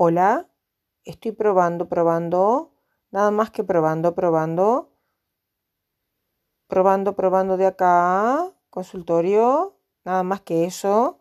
Hola, estoy probando, probando. Nada más que probando, probando. Probando, probando de acá. Consultorio. Nada más que eso.